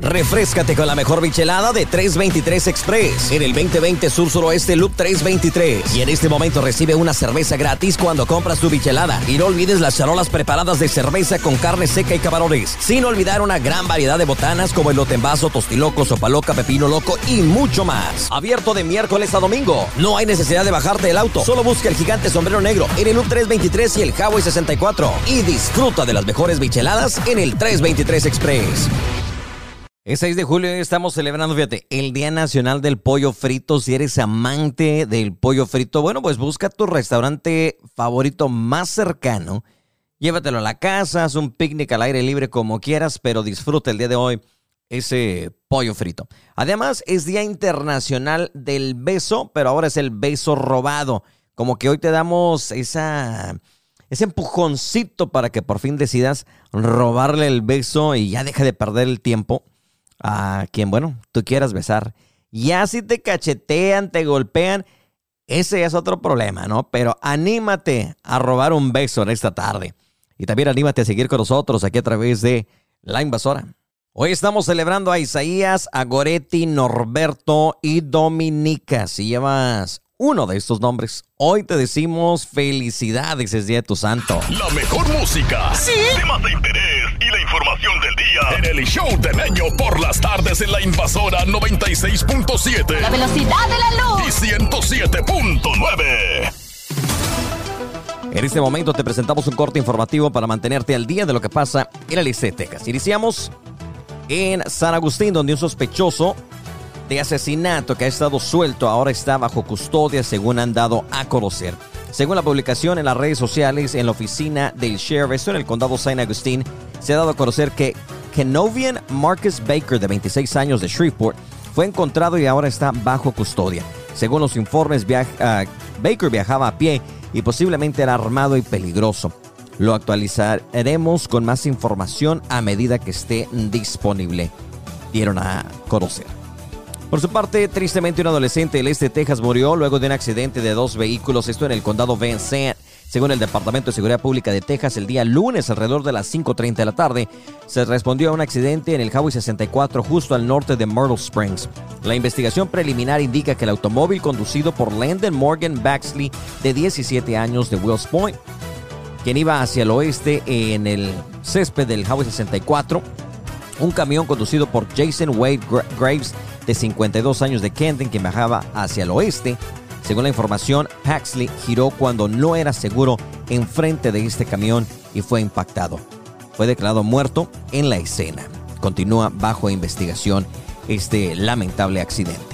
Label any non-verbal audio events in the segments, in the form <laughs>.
Refrescate con la mejor bichelada de 323 Express en el 2020 Sur Suroeste Loop 323. Y en este momento recibe una cerveza gratis cuando compras tu bichelada. Y no olvides las charolas preparadas de cerveza con carne seca y camarones. Sin olvidar una gran variedad de botanas como el vaso, tostiloco, sopa loca, pepino loco y mucho más. Abierto de miércoles a domingo. No hay necesidad de bajarte del auto. Solo busca el gigante sombrero negro en el Loop 323 y el Highway 64. Y disfruta de las mejores bicheladas en el 323 Express. El 6 de julio estamos celebrando, fíjate, el Día Nacional del Pollo Frito. Si eres amante del pollo frito, bueno, pues busca tu restaurante favorito más cercano. Llévatelo a la casa, haz un picnic al aire libre como quieras, pero disfruta el día de hoy ese pollo frito. Además, es Día Internacional del Beso, pero ahora es el beso robado. Como que hoy te damos ese empujoncito para que por fin decidas robarle el beso y ya deja de perder el tiempo a quien, bueno, tú quieras besar. Ya si te cachetean, te golpean, ese es otro problema, ¿no? Pero anímate a robar un beso en esta tarde. Y también anímate a seguir con nosotros aquí a través de La Invasora. Hoy estamos celebrando a Isaías, a Goretti, Norberto y Dominica. Si llevas uno de estos nombres, hoy te decimos felicidades, es Día de tu Santo. La mejor música. Sí. Temas de interés y la información del día en el show del año por las tardes en la invasora 96.7. La velocidad de la luz. Y 107.9. En este momento te presentamos un corte informativo para mantenerte al día de lo que pasa en el de Texas. Iniciamos en San Agustín, donde un sospechoso de asesinato que ha estado suelto ahora está bajo custodia, según han dado a conocer. Según la publicación en las redes sociales, en la oficina del sheriff, en el condado San Agustín, se ha dado a conocer que Kenovian Marcus Baker, de 26 años de Shreveport, fue encontrado y ahora está bajo custodia. Según los informes, ah, Baker viajaba a pie y posiblemente era armado y peligroso. Lo actualizaremos con más información a medida que esté disponible. Dieron a conocer. Por su parte, tristemente un adolescente del este de Texas murió luego de un accidente de dos vehículos, esto en el condado Van Sant. Según el Departamento de Seguridad Pública de Texas, el día lunes alrededor de las 5.30 de la tarde, se respondió a un accidente en el Highway 64 justo al norte de Myrtle Springs. La investigación preliminar indica que el automóvil conducido por Landon Morgan Baxley, de 17 años de Wills Point, quien iba hacia el oeste en el césped del Highway 64, un camión conducido por Jason Wade Graves, de 52 años de Kenton, quien viajaba hacia el oeste, según la información, Paxley giró cuando no era seguro enfrente de este camión y fue impactado. Fue declarado muerto en la escena. Continúa bajo investigación este lamentable accidente.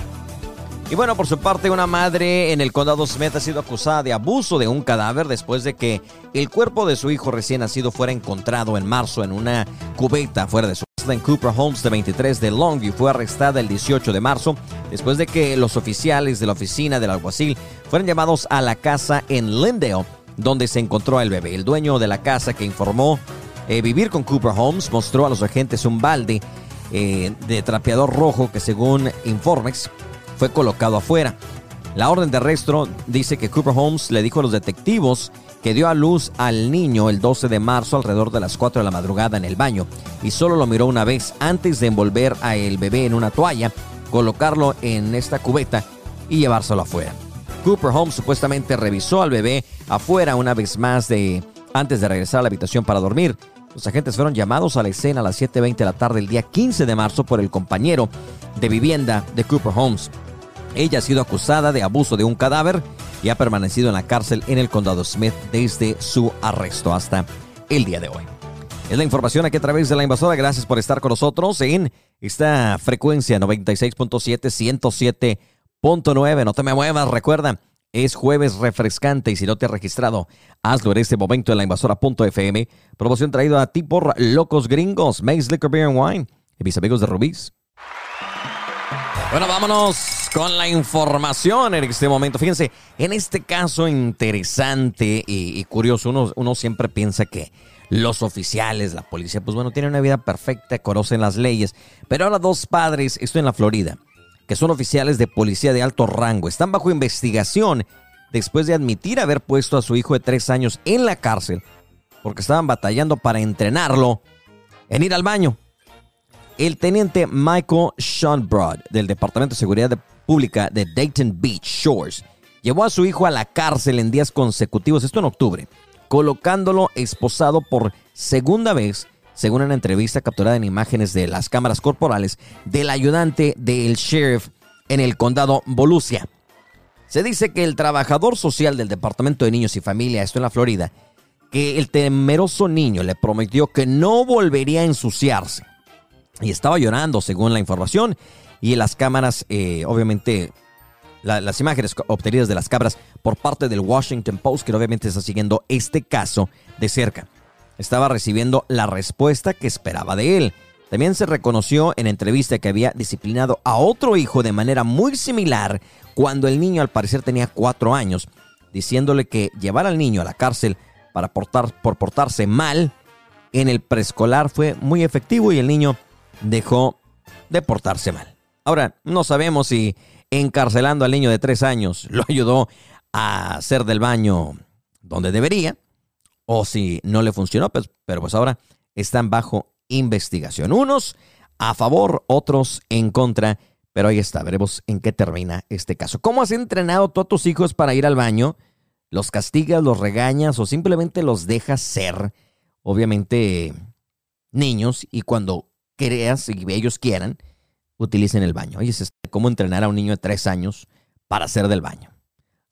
Y bueno, por su parte, una madre en el condado Smith ha sido acusada de abuso de un cadáver después de que el cuerpo de su hijo recién nacido fuera encontrado en marzo en una cubeta fuera de su en Cooper Holmes, de 23 de Longview, fue arrestada el 18 de marzo después de que los oficiales de la oficina del alguacil fueron llamados a la casa en Lindale, donde se encontró el bebé. El dueño de la casa que informó eh, vivir con Cooper Holmes mostró a los agentes un balde eh, de trapeador rojo que según informes fue colocado afuera. La orden de arresto dice que Cooper Holmes le dijo a los detectivos que dio a luz al niño el 12 de marzo alrededor de las 4 de la madrugada en el baño y solo lo miró una vez antes de envolver a el bebé en una toalla, colocarlo en esta cubeta y llevárselo afuera. Cooper Holmes supuestamente revisó al bebé afuera una vez más de antes de regresar a la habitación para dormir. Los agentes fueron llamados a la escena a las 7.20 de la tarde el día 15 de marzo por el compañero de vivienda de Cooper Holmes. Ella ha sido acusada de abuso de un cadáver y ha permanecido en la cárcel en el condado Smith desde su arresto hasta el día de hoy. Es la información aquí a través de la invasora. Gracias por estar con nosotros en esta frecuencia 96.7, 107.9. No te me muevas, recuerda, es jueves refrescante y si no te has registrado, hazlo en este momento en la invasora.fm. Promoción traída a ti por Locos Gringos, Maze Liquor Beer and Wine y mis amigos de Rubí's. Bueno, vámonos con la información en este momento. Fíjense, en este caso interesante y, curioso, uno, siempre piensa que los oficiales, la policía, pues bueno, tienen una vida perfecta, conocen las leyes. Pero ahora dos padres, esto en la Florida, que son oficiales de policía de alto rango, están bajo investigación después de admitir haber puesto a su hijo de tres años en la cárcel porque estaban batallando para entrenarlo en ir al baño. El teniente Michael Broad del Departamento de Seguridad Pública de Dayton Beach Shores llevó a su hijo a la cárcel en días consecutivos, esto en octubre, colocándolo esposado por segunda vez, según una entrevista capturada en imágenes de las cámaras corporales del ayudante del sheriff en el condado Volusia. Se dice que el trabajador social del Departamento de Niños y Familia, esto en la Florida, que el temeroso niño le prometió que no volvería a ensuciarse. Y estaba llorando, según la información. Y las cámaras, eh, obviamente, las imágenes obtenidas de las cámaras por parte del Washington Post, que obviamente está siguiendo este caso de cerca. Estaba recibiendo la respuesta que esperaba de él. También se reconoció en entrevista que había disciplinado a otro hijo de manera muy similar cuando el niño al parecer tenía cuatro años, diciéndole que llevar al niño a la cárcel para portar, por portarse mal en el preescolar fue muy efectivo y el niño dejó de portarse mal. Ahora, no sabemos si encarcelando al niño de tres años <laughs> lo ayudó a hacer del baño donde debería o si no le funcionó, pues, pero pues ahora están bajo investigación. Unos a favor, otros en contra, pero ahí está, veremos en qué termina este caso. ¿Cómo has entrenado tú a tus hijos para ir al baño? los castigas, los regañas o simplemente los dejas ser, obviamente, niños y cuando creas y ellos quieran, utilicen el baño. Oye, es cómo entrenar a un niño de tres años para hacer del baño.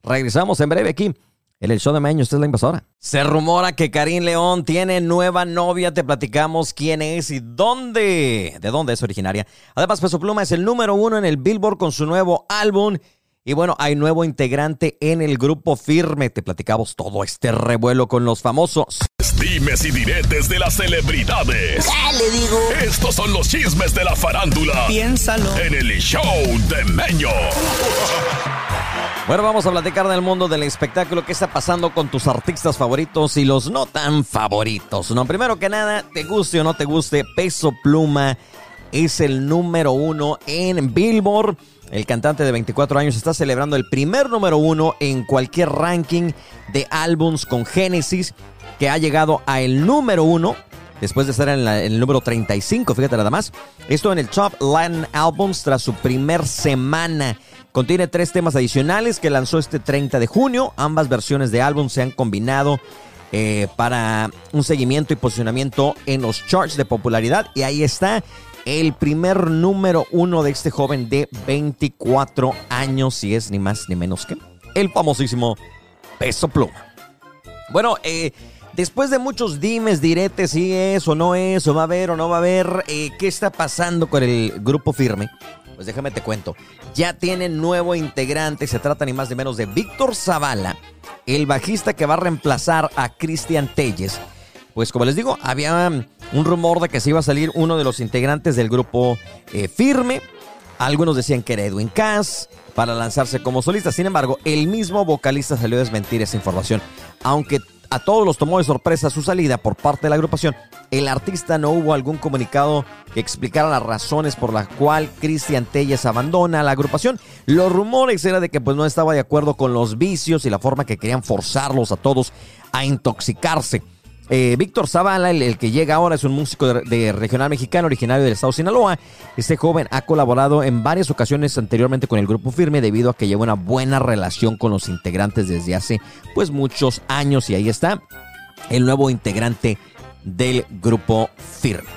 Regresamos en breve aquí. En el show de Maño, es la invasora. Se rumora que Karim León tiene nueva novia. Te platicamos quién es y dónde. De dónde es originaria. Además, Peso Pluma es el número uno en el Billboard con su nuevo álbum. Y bueno, hay nuevo integrante en el grupo Firme. Te platicamos todo este revuelo con los famosos. Dimes y diretes de las celebridades. ¿Qué le digo? Estos son los chismes de la farándula. Piénsalo. En el show de Meño. Bueno, vamos a platicar del mundo del espectáculo. ¿Qué está pasando con tus artistas favoritos y los no tan favoritos? No, primero que nada, te guste o no te guste, Peso Pluma es el número uno en Billboard. El cantante de 24 años está celebrando el primer número uno en cualquier ranking de álbums con Genesis, que ha llegado a el número uno después de estar en, el número 35, fíjate nada más. Esto en el Top Latin Albums tras su primer semana. Contiene tres temas adicionales que lanzó este 30 de junio. Ambas versiones de álbum se han combinado eh, para un seguimiento y posicionamiento en los charts de popularidad. Y ahí está el primer número uno de este joven de 24 años, y es ni más ni menos que el famosísimo Peso Pluma. Bueno, eh, después de muchos dimes, diretes, si es o no es, o va a haber o no va a haber, eh, ¿qué está pasando con el grupo firme? Pues déjame te cuento. Ya tienen nuevo integrante, se trata ni más ni menos de Víctor Zavala, el bajista que va a reemplazar a Cristian Telles pues como les digo, había un rumor de que se iba a salir uno de los integrantes del grupo eh, Firme. Algunos decían que era Edwin Cass para lanzarse como solista. Sin embargo, el mismo vocalista salió a desmentir esa información. Aunque a todos los tomó de sorpresa su salida por parte de la agrupación, el artista no hubo algún comunicado que explicara las razones por las cuales Cristian Telles abandona la agrupación. Los rumores era de que pues no estaba de acuerdo con los vicios y la forma que querían forzarlos a todos a intoxicarse. Eh, Víctor Zavala, el, que llega ahora, es un músico de, regional mexicano originario del estado de Sinaloa. Este joven ha colaborado en varias ocasiones anteriormente con el grupo Firme debido a que lleva una buena relación con los integrantes desde hace pues muchos años y ahí está el nuevo integrante del grupo Firme.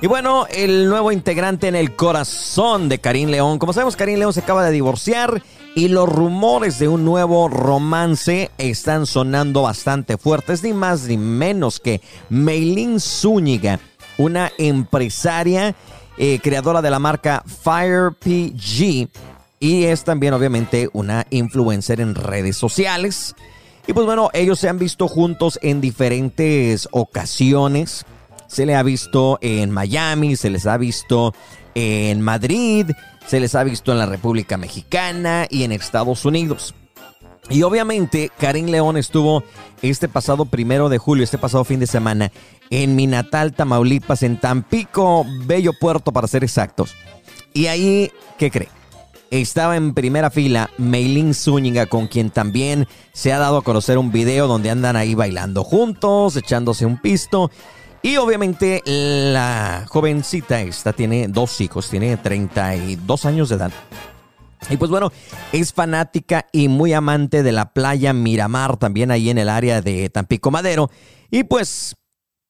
Y bueno, el nuevo integrante en el corazón de Karim León. Como sabemos, Karim León se acaba de divorciar y los rumores de un nuevo romance están sonando bastante fuertes, ni más ni menos que Meilin Zúñiga, una empresaria eh, creadora de la marca FirePG y es también obviamente una influencer en redes sociales. Y pues bueno, ellos se han visto juntos en diferentes ocasiones se le ha visto en Miami, se les ha visto en Madrid, se les ha visto en la República Mexicana y en Estados Unidos. Y obviamente Karim León estuvo este pasado primero de julio, este pasado fin de semana, en mi natal Tamaulipas, en Tampico, bello puerto para ser exactos. Y ahí, ¿qué cree? Estaba en primera fila Meilin Zúñiga, con quien también se ha dado a conocer un video donde andan ahí bailando juntos, echándose un pisto. Y obviamente la jovencita esta tiene dos hijos, tiene 32 años de edad. Y pues bueno, es fanática y muy amante de la playa Miramar, también ahí en el área de Tampico Madero. Y pues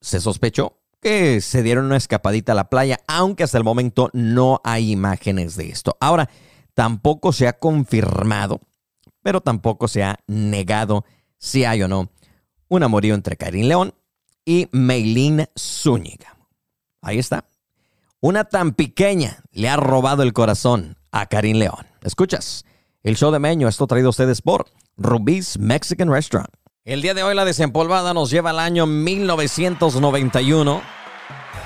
se sospechó que se dieron una escapadita a la playa, aunque hasta el momento no hay imágenes de esto. Ahora, tampoco se ha confirmado, pero tampoco se ha negado si hay o no un amorío entre Karim León y Meilín Zúñiga. Ahí está. Una tan pequeña le ha robado el corazón a Karim León. Escuchas, el show de Meño, esto traído a ustedes por Rubí's Mexican Restaurant. El día de hoy la desempolvada nos lleva al año 1991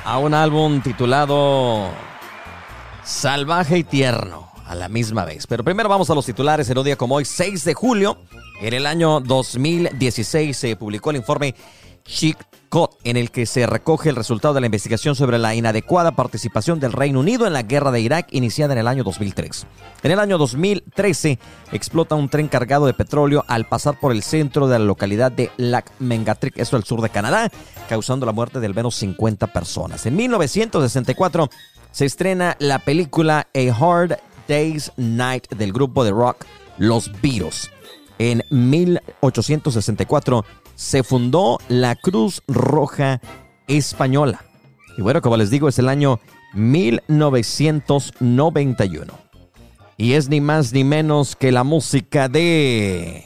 a un álbum titulado Salvaje y Tierno a la misma vez. Pero primero vamos a los titulares en un día como hoy, 6 de julio. En el año 2016 se publicó el informe Chic en el que se recoge el resultado de la investigación sobre la inadecuada participación del Reino Unido en la guerra de Irak iniciada en el año 2003. En el año 2013 explota un tren cargado de petróleo al pasar por el centro de la localidad de Lac Mengatric, esto al sur de Canadá, causando la muerte de al menos 50 personas. En 1964 se estrena la película A Hard Day's Night del grupo de rock Los Beatles. En 1864 se fundó la Cruz Roja Española. Y bueno, como les digo, es el año 1991. Y es ni más ni menos que la música de...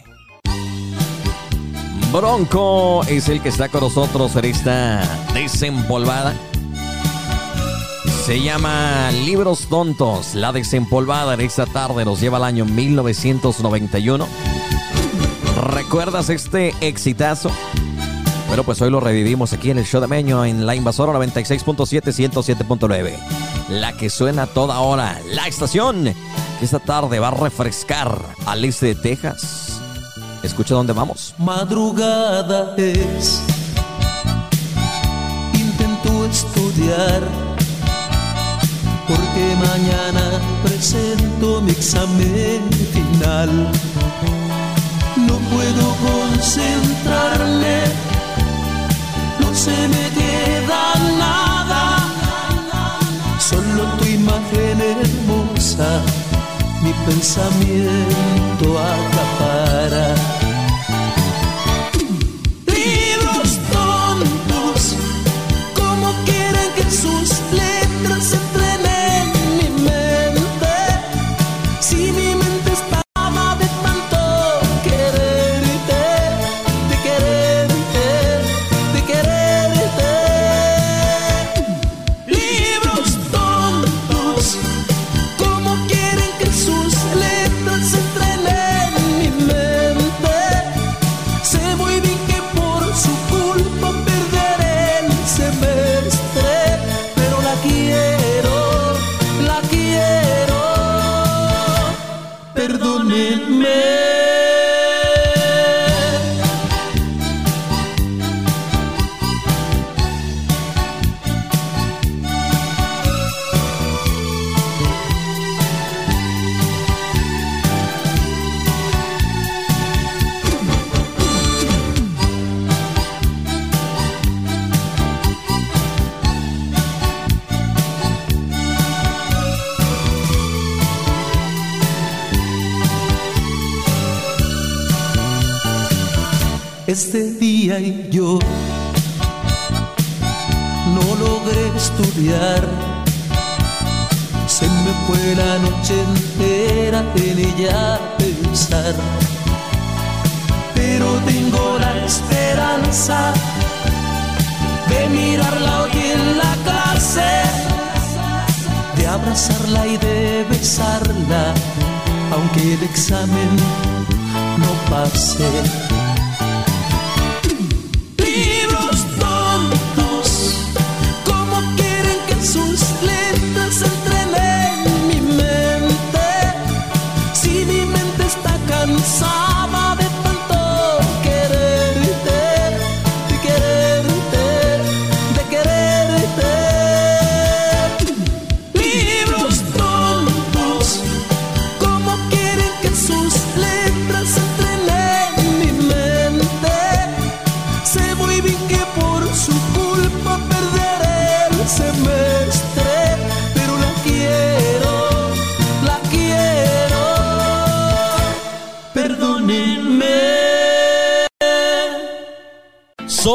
Bronco es el que está con nosotros en esta desempolvada. Se llama Libros Tontos. La desempolvada en esta tarde nos lleva al año 1991. ¿Recuerdas este exitazo? Bueno, pues hoy lo revivimos aquí en el show de Meño en la invasora 96.7, 107.9. La que suena toda hora, la estación que esta tarde va a refrescar al este de Texas. Escucha dónde vamos. Madrugada es. Intento estudiar. Porque mañana presento mi examen final puedo concentrarme, no se me queda nada, solo tu imagen hermosa, mi pensamiento acapara. Este día y yo no logré estudiar. Se me fue la noche entera en ella pensar. Pero tengo la esperanza de mirarla hoy en la clase, de abrazarla y de besarla, aunque el examen no pase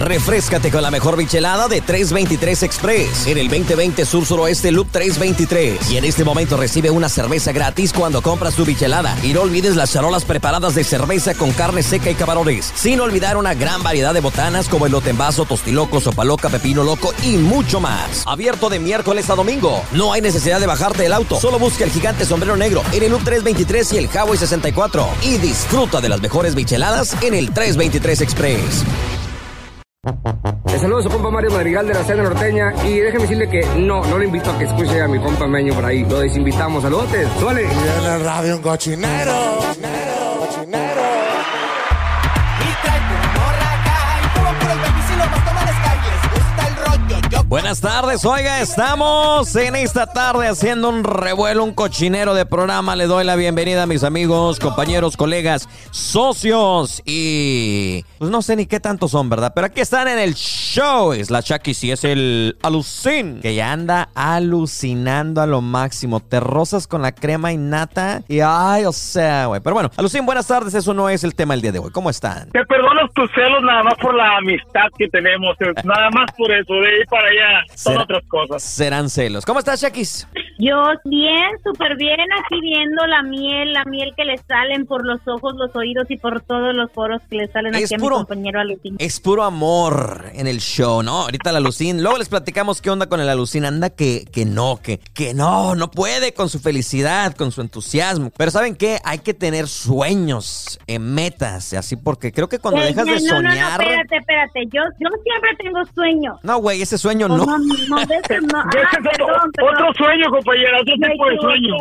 Refrescate con la mejor bichelada de 323 Express en el 2020 Sur Suroeste Loop 323. Y en este momento recibe una cerveza gratis cuando compras tu bichelada. Y no olvides las charolas preparadas de cerveza con carne seca y camarones. Sin olvidar una gran variedad de botanas como el vaso, tostiloco, sopaloca, pepino loco y mucho más. Abierto de miércoles a domingo. No hay necesidad de bajarte del auto. Solo busca el gigante sombrero negro en el Loop 323 y el Huawei 64. Y disfruta de las mejores bicheladas en el 323 Express. Les saludo a su compa Mario Madrigal de la Cena Norteña y déjeme decirle que no, no le invito a que escuche a mi compa Meño por ahí. Lo desinvitamos. Saludotes, suele. Y el radio un cochinero. Buenas tardes, oiga, estamos en esta tarde haciendo un revuelo, un cochinero de programa. Le doy la bienvenida a mis amigos, compañeros, colegas, socios y pues no sé ni qué tantos son, ¿verdad? Pero aquí están en el show. Es la Chucky, sí, es el Alucin, que ya anda alucinando a lo máximo. Te rozas con la crema y nata y ay, o sea, güey. Pero bueno, Alucin, buenas tardes, eso no es el tema del día de hoy. ¿Cómo están? Te perdono tus celos nada más por la amistad que tenemos, eh, nada más por eso, de ahí para allá son Será- otras cosas. Serán celos. ¿Cómo estás, Shakis? Yo bien, súper bien, aquí viendo la miel, la miel que le salen por los ojos, los oídos y por todos los poros que le salen Es aquí a puro- mi compañero Alucín. Es puro amor en el show, ¿no? Ahorita la Lucín. Luego les platicamos qué onda con el Alucín. Anda que, que no, que, que no, no puede con su felicidad, con su entusiasmo. Pero ¿saben qué? Hay que tener sueños, eh, metas, así porque creo que cuando Ey, dejas de no, no, no, soñar. espérate, espérate, yo, yo siempre tengo sueños. No, güey, ese sueño Oh, no. no, no, de eso no. <laughs> Ya Ah, ese es otro, perdón, perdón. otro sueño, compañera, otro Me tipo de sueño.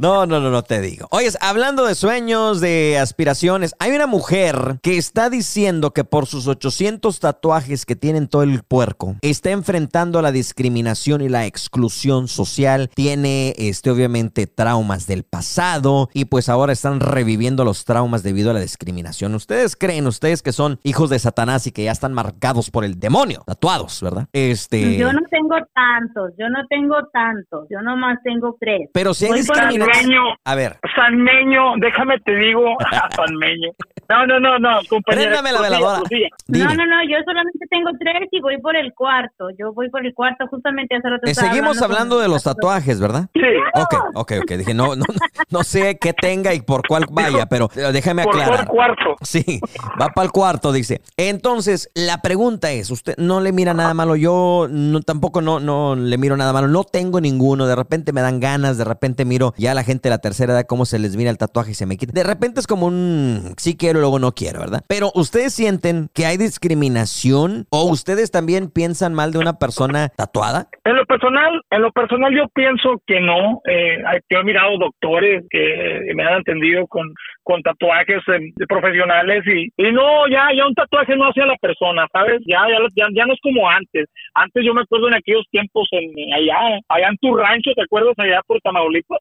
No, no, no, no te digo. Oye, hablando de sueños, de aspiraciones, hay una mujer que está diciendo que por sus 800 tatuajes que tiene en todo el puerco, está enfrentando la discriminación y la exclusión social. Tiene, este, obviamente, traumas del pasado y pues ahora están reviviendo los traumas debido a la discriminación. ¿Ustedes creen, ustedes que son hijos de Satanás y que ya están marcados por el demonio? Tatuados, ¿verdad? Este... Yo no tengo tantos, yo no tengo tantos, yo nomás tengo tres. Pero si por discriminación... Sanmeño, A ver, Sanmeño, déjame te digo, <laughs> Sanmeño. No, no, no, no, compañera. La veladora. No, no, no, yo solamente tengo tres y voy por el cuarto. Yo voy por el cuarto justamente hace rato. Eh, seguimos hablando de los tatuajes, ¿verdad? Sí, Ok, ok, ok. Dije, no, no, no sé qué tenga y por cuál vaya, pero déjame por aclarar. el cuarto. Sí, va para el cuarto, dice. Entonces, la pregunta es, usted no le mira nada malo, yo no, tampoco no, no le miro nada malo, no tengo ninguno, de repente me dan ganas, de repente miro ya a la gente de la tercera edad cómo se les mira el tatuaje y se me quita. De repente es como un sí quiero luego no quiero, ¿verdad? Pero ustedes sienten que hay discriminación o ustedes también piensan mal de una persona tatuada? En lo personal, en lo personal yo pienso que no. Eh, yo he mirado doctores que me han atendido con, con tatuajes eh, profesionales y, y no, ya, ya un tatuaje no hace a la persona, ¿sabes? Ya, ya, ya, ya no es como antes. Antes yo me acuerdo en aquellos tiempos en allá, allá en tu rancho, ¿te acuerdas? Allá por Tamaulipas.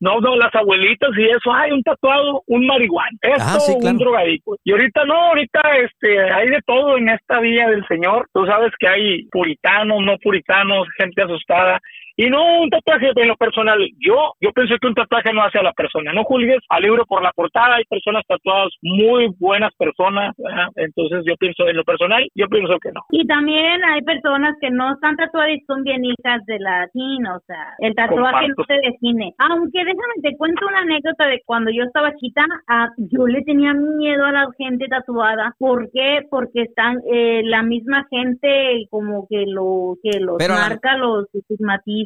No, no, las abuelitas y eso, hay un tatuado, un marihuana, esto, Ah, sí, claro. un drogadicto. Y ahorita no, ahorita este, hay de todo en esta vía del Señor. Tú sabes que hay puritanos, no puritanos, gente asustada. Y no un tatuaje en lo personal. Yo, yo pienso que un tatuaje no hace a la persona. No juzgues al libro por la portada. Hay personas tatuadas muy buenas personas. ¿verdad? Entonces yo pienso en lo personal, yo pienso que no. Y también hay personas que no están tatuadas y son bien hijas de latino, o sea, el tatuaje no Comparto. se define. Aunque déjame te cuento una anécdota de cuando yo estaba chiquita, ah, yo le tenía miedo a la gente tatuada. ¿Por qué? Porque están eh, la misma gente como que lo que los Pero- marca, los estigmatiza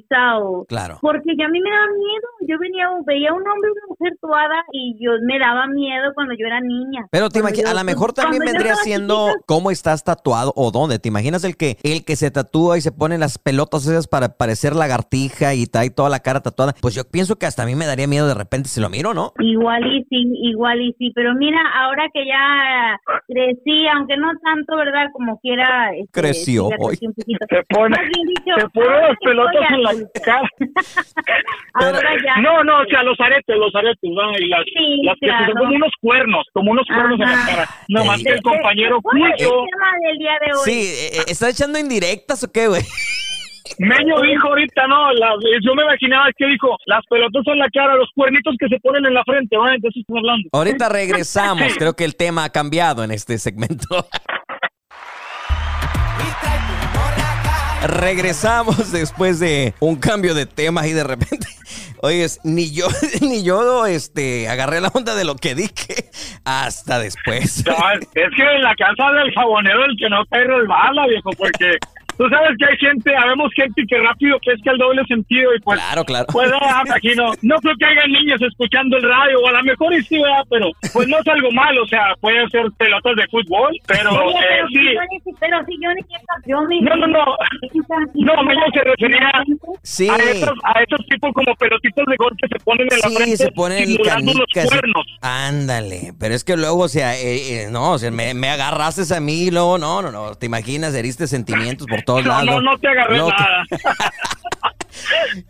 Claro. Porque ya a mí me daba miedo. Yo venía, veía un hombre y una mujer tatuada y yo me daba miedo cuando yo era niña. Pero te imaginas, a lo mejor también vendría siendo chiquita, cómo estás tatuado o dónde. ¿Te imaginas el que el que se tatúa y se pone las pelotas esas para parecer lagartija y trae toda la cara tatuada? Pues yo pienso que hasta a mí me daría miedo de repente si lo miro, ¿no? Igual y sí, igual y sí, pero mira, ahora que ya crecí, aunque no tanto, ¿verdad? Como quiera. este, Creció, hoy. un poquito. Se pone, dicho, se las pelotas en la adulta. cara. Ahora <laughs> ya. No, no, o sea, los aretes, los aretes, ¿no? Y las, Sí, las que claro. son como unos cuernos, como unos cuernos en la cara. No más que el compañero ¿Cuál es el tema del día de hoy? Sí, eh, ¿estás echando indirectas o qué, güey? Meño dijo ahorita, no, las- yo me imaginaba que dijo, las pelotas en la cara, los cuernitos que se ponen en la frente, ¿vale? Eso estoy hablando. Ahorita <laughs> regresamos. Creo que el tema ha cambiado en este segmento. <laughs> Regresamos <laughs> después de un cambio de tema y de repente, <laughs> oye, ni yo, <laughs> ni yo, este, agarré la onda de lo que dije hasta después. No, es es que en la casa del jabonero el que no cae resbala, viejo, porque tú sabes que hay gente, habemos gente que rápido pesca el doble sentido y pues... Claro, claro. Pues ah, aquí no, <laughs> no creo que haya niños escuchando el radio, o a lo mejor y sí, ¿verdad? pero pues no es algo malo, o sea, pueden ser pelotas de fútbol, pero Oye, eh, pero, sí. yo ni, pero si yo ni yo ni No, no, no. No, Meño se refería Sí. a estos, a estos tipos como pelotitos de gol que se ponen en la Sí, frente se ponen simulando los cuernos. Ándale, pero es que luego, o sea, eh, eh, no, o sea, me, me agarraste a mí y luego, no, no, no, te imaginas, heriste sentimientos por todos No, lados. no, no te agarré nada. <laughs> <laughs>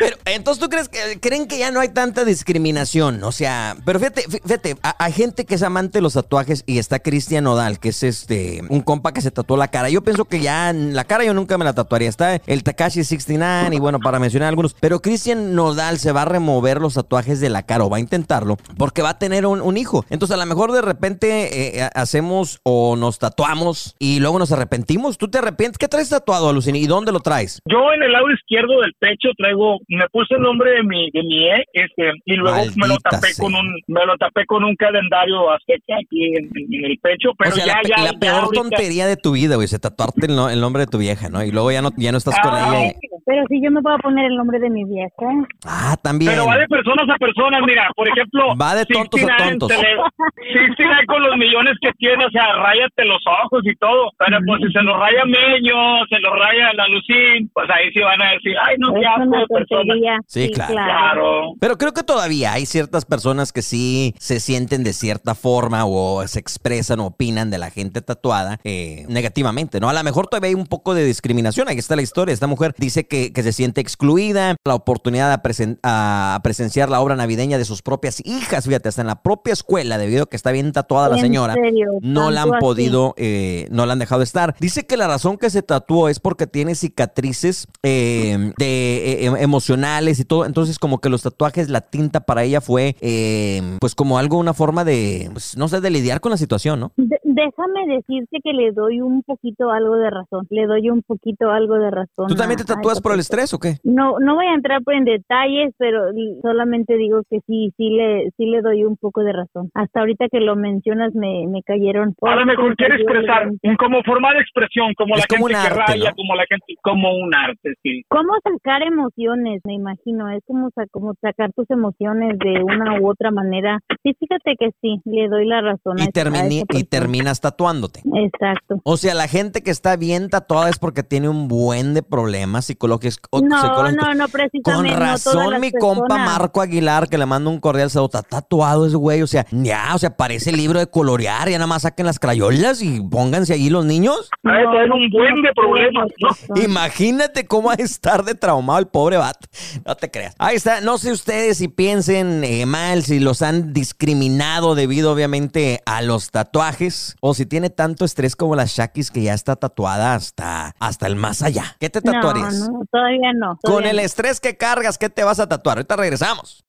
Pero entonces tú crees que creen que ya no hay tanta discriminación, o sea, pero fíjate, fí- fíjate, ha- hay gente que es amante de los tatuajes y está Cristian Nodal, que es este un compa que se tatuó la cara. Yo pienso que ya la cara yo nunca me la tatuaría. Está el Takashi 69 y bueno, para mencionar algunos, pero Cristian Nodal se va a remover los tatuajes de la cara o va a intentarlo porque va a tener un, hijo. Entonces a lo mejor de repente eh, hacemos o nos tatuamos y luego nos arrepentimos. ¿Tú te arrepientes? ¿Qué traes tatuado, Lucini? ¿Y dónde lo traes? Yo en el lado izquierdo del pecho traigo, me puse el nombre de mi, de mi ex, este, y luego me lo Maldita tapé sea. con un, me lo tapé con un calendario azteca aquí en, en el pecho, pero o sea, ya, la, ya, la ya peor ahorita- tontería de tu vida, güey, se tatuarte el, no- el nombre de tu vieja, ¿no? Y luego ya no, ya no estás con Ah, ella. y- Pero si yo me puedo poner el nombre de mi vieja. Ah, también. Pero va de personas a personas, mira, por ejemplo... Va de tontos a 69 tontos. le- 69 con los millones que tiene, o sea, ráyate los ojos y todo, pero pues si se los raya Meño, se los raya la Lucín, pues ahí sí van a decir, ay, no, Es una tontería. Sí, claro. Claro. Pero creo que todavía hay ciertas personas que sí se sienten de cierta forma o se expresan o opinan de la gente tatuada eh, negativamente, ¿no? A lo mejor todavía hay un poco de discriminación. Ahí está la historia. Esta mujer dice que, que se siente excluida, la oportunidad de presen- a presenciar la obra navideña de sus propias hijas, fíjate, hasta en la propia escuela, debido a que está bien tatuada la ¿En señora, serio? no la han podido, eh, no la han dejado estar. Dice que la razón que se tatuó es porque tiene cicatrices eh, de, eh, emocionales y todo. Entonces, como que los tatuajes, la tinta para ella fue, eh, pues, como algo, una forma de, pues, no sé, de lidiar con la situación, ¿no? De- déjame decirte que le doy un poquito algo de razón. Le doy un poquito algo de razón. ¿Tú también te tatúas por el estrés o qué? No, no voy a entrar en detalles, pero solamente digo que sí, sí le, sí le doy un poco de razón. Hasta ahorita que lo mencionas me, me cayeron. A lo mejor quiere expresar como forma de expresión, como Es la como gente un que arte, raya, ¿no? como la gente, como un arte, sí. ¿Cómo sacar emociones? Me imagino, es como, sa- como sacar tus emociones de una u otra manera. Sí, fíjate que sí, le doy la razón. a Y, termini- y terminas tatuándote. Exacto. O sea, la gente que está bien tatuada es porque tiene un buen de problemas psicológicos. No, psicológicos. no, no, Con precisamente. no todas razón, mi compa. Marco Aguilar, que le mando un cordial saludo, está tatuado ese güey. O sea, ya, o sea, parece libro de colorear. Ya nada más saquen las crayolas y pónganse ahí los niños. Va a tener un buen de problemas, ¿no? Imagínate cómo va a estar de traumado el pobre vato. No te creas. Ahí está. No sé ustedes si piensen eh, mal, si los han discriminado debido, obviamente, a los tatuajes. O si tiene tanto estrés como la Shakis que ya está tatuada hasta, hasta el más allá. ¿Qué te tatuarías? No, no, todavía no. Con el estrés que cargas, ¿qué te vas a tatuar? Ahorita regresamos.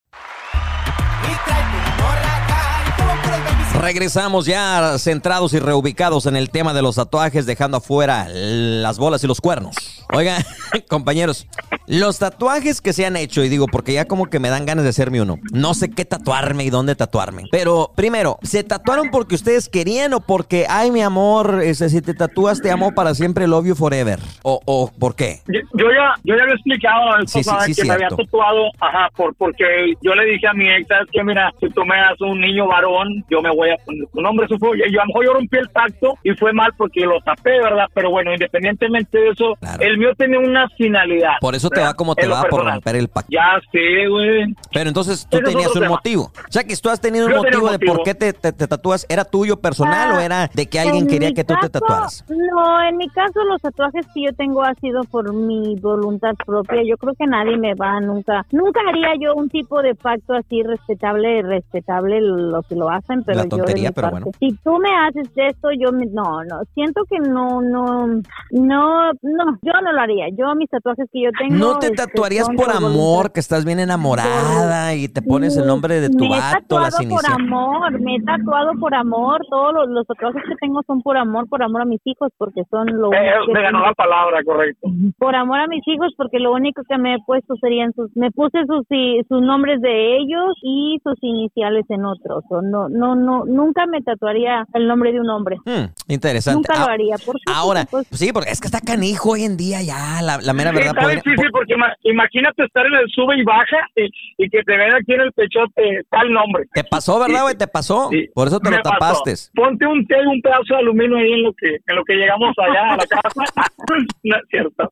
Regresamos ya centrados y reubicados en el tema de los tatuajes, dejando afuera las bolas y los cuernos. Oiga, <laughs> compañeros, los tatuajes que se han hecho, y digo, porque ya como que me dan ganas de hacerme uno. No sé qué tatuarme y dónde tatuarme. Pero primero, ¿se tatuaron porque ustedes querían o porque, ay, mi amor, ese, si te tatúas, te amo para siempre, love you forever? ¿O, o por qué? Yo, yo ya yo ya había explicado vez Sí, sí, que me había tatuado, ajá, por, porque yo le dije a mi ex, ¿sabes qué? Mira, si tú me das un niño varón, yo me voy a poner tu nombre. Eso fue, yo, a lo mejor yo rompí el pacto y fue mal porque lo tapé, ¿verdad? Pero bueno, independientemente de eso, Claro. Mío tenía una finalidad. Por eso te va como te va por romper el pacto. Ya sé, güey. Pero entonces tú Ese tenías un tema. motivo. O sea, que tú has tenido un Yo motivo de por qué te, te- te tatúas. ¿Era tuyo personal Ah, o era de que alguien En quería que tú te tatuaras? No, en mi caso los tatuajes que yo tengo ha sido por mi voluntad propia. Yo creo que nadie me va nunca, nunca haría yo un tipo de pacto así respetable, respetable lo que lo hacen, pero La yo de tontería, mi pero parte, bueno. si tú me haces esto, yo me, no, no, siento que no, no, no, no, yo no lo haría. Yo mis tatuajes que yo tengo. ¿No te este, tatuarías por amor, que estás bien enamorada y te pones el nombre de tu me he vato, las tatuado por iniciales? amor, me he tatuado por amor. Todos los, los tatuajes que tengo son por amor, por amor a mis hijos, porque son lo Eh, único me ganó la palabra, correcto. Por amor a mis hijos, porque lo único que me he puesto serían sus, me puse sus, sus nombres de ellos y sus iniciales en otros. O no, no, no, nunca me tatuaría el nombre de un hombre. Hmm, interesante. Nunca lo Ah, haría. ¿Por? Ahora, <laughs> Pues, sí, porque es que está canijo hoy en día ya, la, la mera Sí, verdad. está difícil porque ima- imagínate estar en el sube y baja y, y que te ven aquí en el pechote tal nombre. Te pasó, ¿verdad, güey? Te pasó. Sí. Por eso te lo pasó. tapaste. Ponte un té y un pedazo de aluminio ahí en lo que en lo que llegamos allá a la casa. <laughs> no es cierto.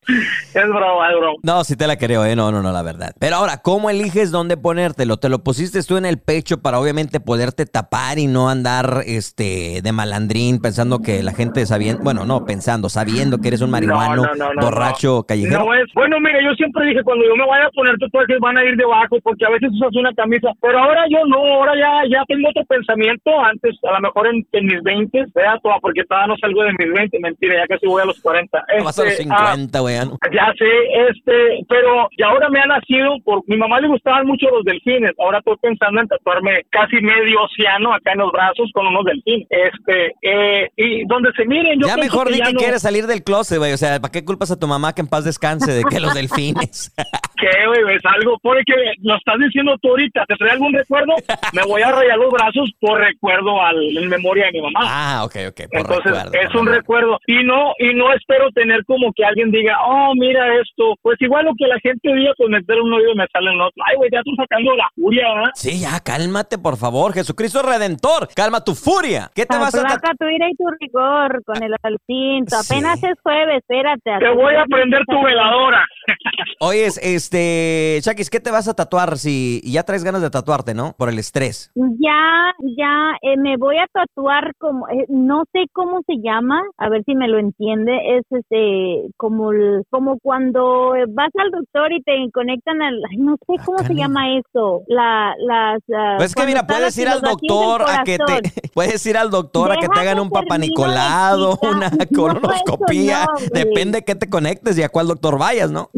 Es broma, es broma. No, sí te la creo, ¿eh? No, no, no, la verdad. Pero ahora, ¿cómo eliges dónde ponértelo? ¿Te lo pusiste tú en el pecho para obviamente poderte tapar y no andar este de malandrín pensando que la gente sabiendo, bueno, no, pensando, sabiendo que eres un marihuano, No, no, no, no, borracho, callejero? No es. Bueno, mira, yo siempre dije cuando yo me vaya a poner tatuajes van a ir debajo porque a veces usas una camisa. Pero ahora yo no, ahora ya, ya tengo otro pensamiento. Antes, a lo mejor en, en mis 20, vea, toda, porque todavía no salgo de mis 20, mentira, ya casi voy a los 40. Vas a los Este, ah, 50, güey. ya no. Ya sé, este, pero y ahora me ha nacido por mi mamá le gustaban mucho los delfines. Ahora estoy pensando en tatuarme casi medio océano acá en los brazos con unos delfines. Este, eh, y donde se miren, yo ya mejor di que no- quieres salir del closet, güey. O sea, ¿para qué culpas a tu mamá que en paz descanse de que los delfines? <laughs> ¿Qué, güey? Es algo, porque lo estás diciendo tú ahorita. ¿Te trae algún recuerdo? Me voy a rayar los brazos por recuerdo al, en memoria de mi mamá. ah, ok, ok. Por Entonces recuerdo, es un recuerdo. recuerdo y no y no espero tener como que alguien diga oh mira esto pues igual lo que la gente diga pues meter un oído y me sale en otro ay güey ya tú sacando la furia ¿verdad? Sí, ya, cálmate, por favor. Jesucristo Redentor, calma tu furia. ¿Qué te vas a tu ira y tu rigor con el alcinto. Sí. Apenas es jueves, espérate. te voy a prender tu veladora <laughs> Oyes, este, Chakis, ¿qué te vas a tatuar si ya traes ganas de tatuarte, no? Por el estrés. Ya, ya, eh, me voy a tatuar como, eh, no sé cómo se llama, a ver si me lo entiende, es este, como, el- como cuando vas al doctor y te conectan al, no sé cómo se llama eso, la, las, ah, Pues es que mira, puedes ir al doctor a que te, <laughs> puedes ir al doctor a que te hagan un papanicolado, una <laughs> No, colonoscopía. eso no, güey. Depende de qué te conectes y a cuál doctor vayas, ¿no? <laughs>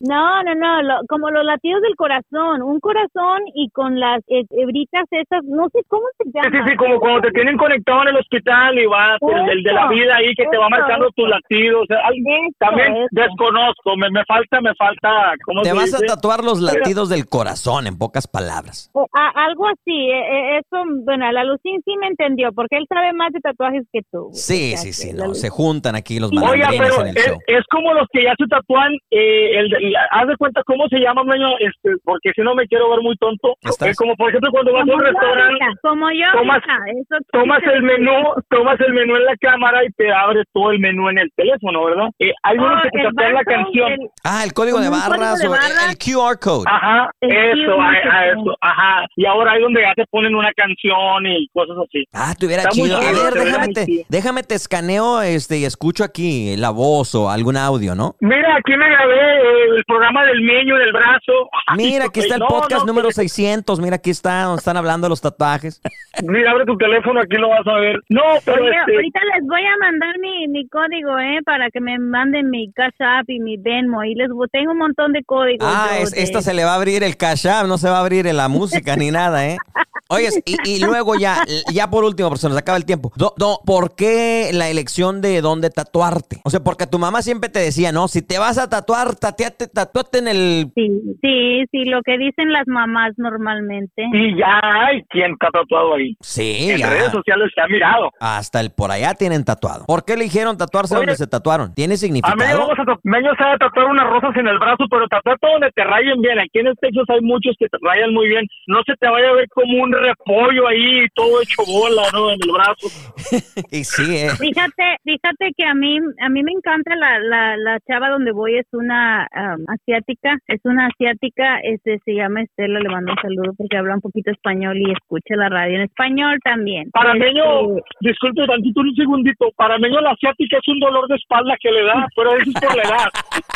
No, no, no, lo- como los latidos del corazón, un corazón y con las eh, hebritas esas, no sé cómo se sí, llama. sí, sí, como cuando te tienen conectado en el hospital y va el, el de la vida ahí que te va marcando eso. tus latidos o sea, al- Eso, también eso. desconozco me, me falta me falta ¿cómo Te se vas a tatuar los Pero- latidos del corazón, en pocas palabras. O a- algo así, eh, eh, eso, bueno, la Lucín sí me entendió, porque él sabe más de tatuajes que tú. Sí, O sea, sí, sí, no, se juntan aquí los malandrines pero en el es, show. es como los que ya se tatúan, eh, el, el- haz de cuenta cómo se llama, meño, este, porque si no me quiero ver muy tonto. ¿Estás? Eh, como por ejemplo cuando vas a un restaurante, como yo tomas- eso tomas se- el menú, tomas el menú en la cámara y te abre todo el menú en el teléfono, ¿verdad? Eh, hay uno Ah, que te el tatúan la canción. el- Ah, el código de barras o el- QR code. Ajá, eso, a, eso, ajá. Y ahora hay donde ya te ponen una canción y cosas así. Ah, tuviera muy chido. A ver, déjame te, déjame te escaneo este y escucho aquí la voz o algún audio, ¿no? Mira, aquí me grabé eh, el programa del meño del brazo. <laughs> Mira, aquí está el No, podcast no, número que- 600. Mira, aquí está, donde están hablando de los tatuajes. <laughs> Mira, abre tu teléfono, aquí lo vas a ver. No, pero Oye, este... ahorita les voy a mandar mi, mi código, ¿eh? Para que me manden mi Cash App y mi Venmo. Y les tengo un montón de códigos. Ah, es- de- esta se le va a abrir el cash app, no se va a abrir en la música ni nada, ¿eh? <laughs> Oyes, <laughs> y, y luego ya, ya por último, porque se nos acaba el tiempo. Do- do- ¿Por qué la elección de dónde tatuarte? O sea, porque tu mamá siempre te decía, no, si te vas a tatuar, tateate, tatúate en el... Sí, sí, sí, lo que dicen las mamás normalmente. Y ya hay quien está tatuado ahí. Sí, en ya. redes sociales se ha mirado. Hasta el por allá tienen tatuado. ¿Por qué eligieron tatuarse Oye, donde se tatuaron? ¿Tiene A mí significado? vamos a Meño sabe tatuar unas rosas en el brazo, pero tatuate donde te rayen bien. Aquí en el Texas hay muchos que te rayan muy bien. No se te vaya a ver como un repollo ahí, todo hecho bola, ¿no? En el brazo. <laughs> y sí, eh. Fíjate, fíjate que a mí, a mí me encanta la, la, la chava donde voy es una am, asiática, es una asiática, este se llama Estela, le mando un saludo porque habla un poquito español y escucha la radio en español también. Para Meño, Este, disculpe tantito un segundito, para Meño la asiática es un dolor de espalda que le da, pero eso es por la edad.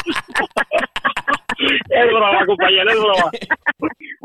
<laughs> es broma, compañera, es broma.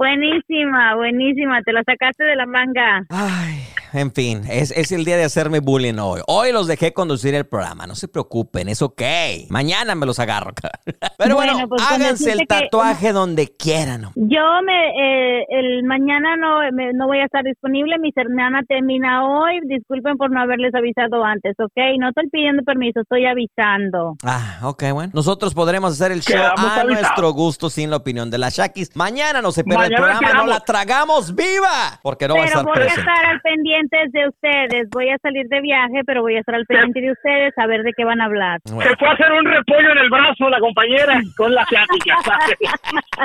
Buenísima, buenísima, te la sacaste de la manga. Ay, en fin, es, es el día de hacerme bullying hoy. Hoy los dejé conducir el programa, no se preocupen, es ok. Mañana me los agarro. <laughs> Pero bueno, Bueno, pues, háganse el que- tatuaje donde quieran. Yo me, eh, el mañana no, me- no voy a estar disponible, mi hermana termina hoy, disculpen por no haberles avisado antes, ¿ok? No estoy pidiendo permiso, estoy avisando. Ah, ok, bueno. Nosotros podremos hacer el show Quedamos a nuestro gusto sin la opinión de las Shakis. Mañana no se pierde el Mañana programa, no quedamos. la tragamos viva. Porque no va a pero estar voy a estar al pendiente de ustedes, voy a salir de viaje, pero voy a estar al pendiente de ustedes a ver de qué van a hablar. Bueno. Se fue a hacer un repollo en el brazo la compañera con la asiática. <laughs>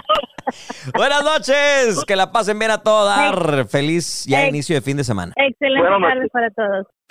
Buenas noches, que la pasen bien a todo dar. Feliz ya inicio de fin de semana. Excelente tarde para todos.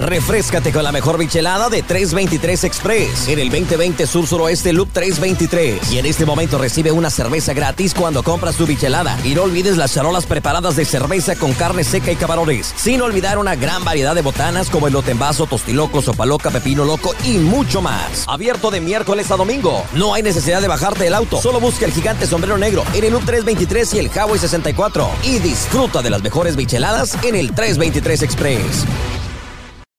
Refrescate con la mejor bichelada de 323 Express en el 2020 Sur Suroeste Loop 323. Y en este momento recibe una cerveza gratis cuando compras tu bichelada. Y no olvides las charolas preparadas de cerveza con carne seca y camarones. Sin olvidar una gran variedad de botanas como elote en vaso, tostiloco, sopa loca, pepino loco y mucho más. Abierto de miércoles a domingo. No hay necesidad de bajarte del auto. Solo busca el gigante sombrero negro en el Loop 323 y el Highway 64. Y disfruta de las mejores bicheladas en el 323 Express.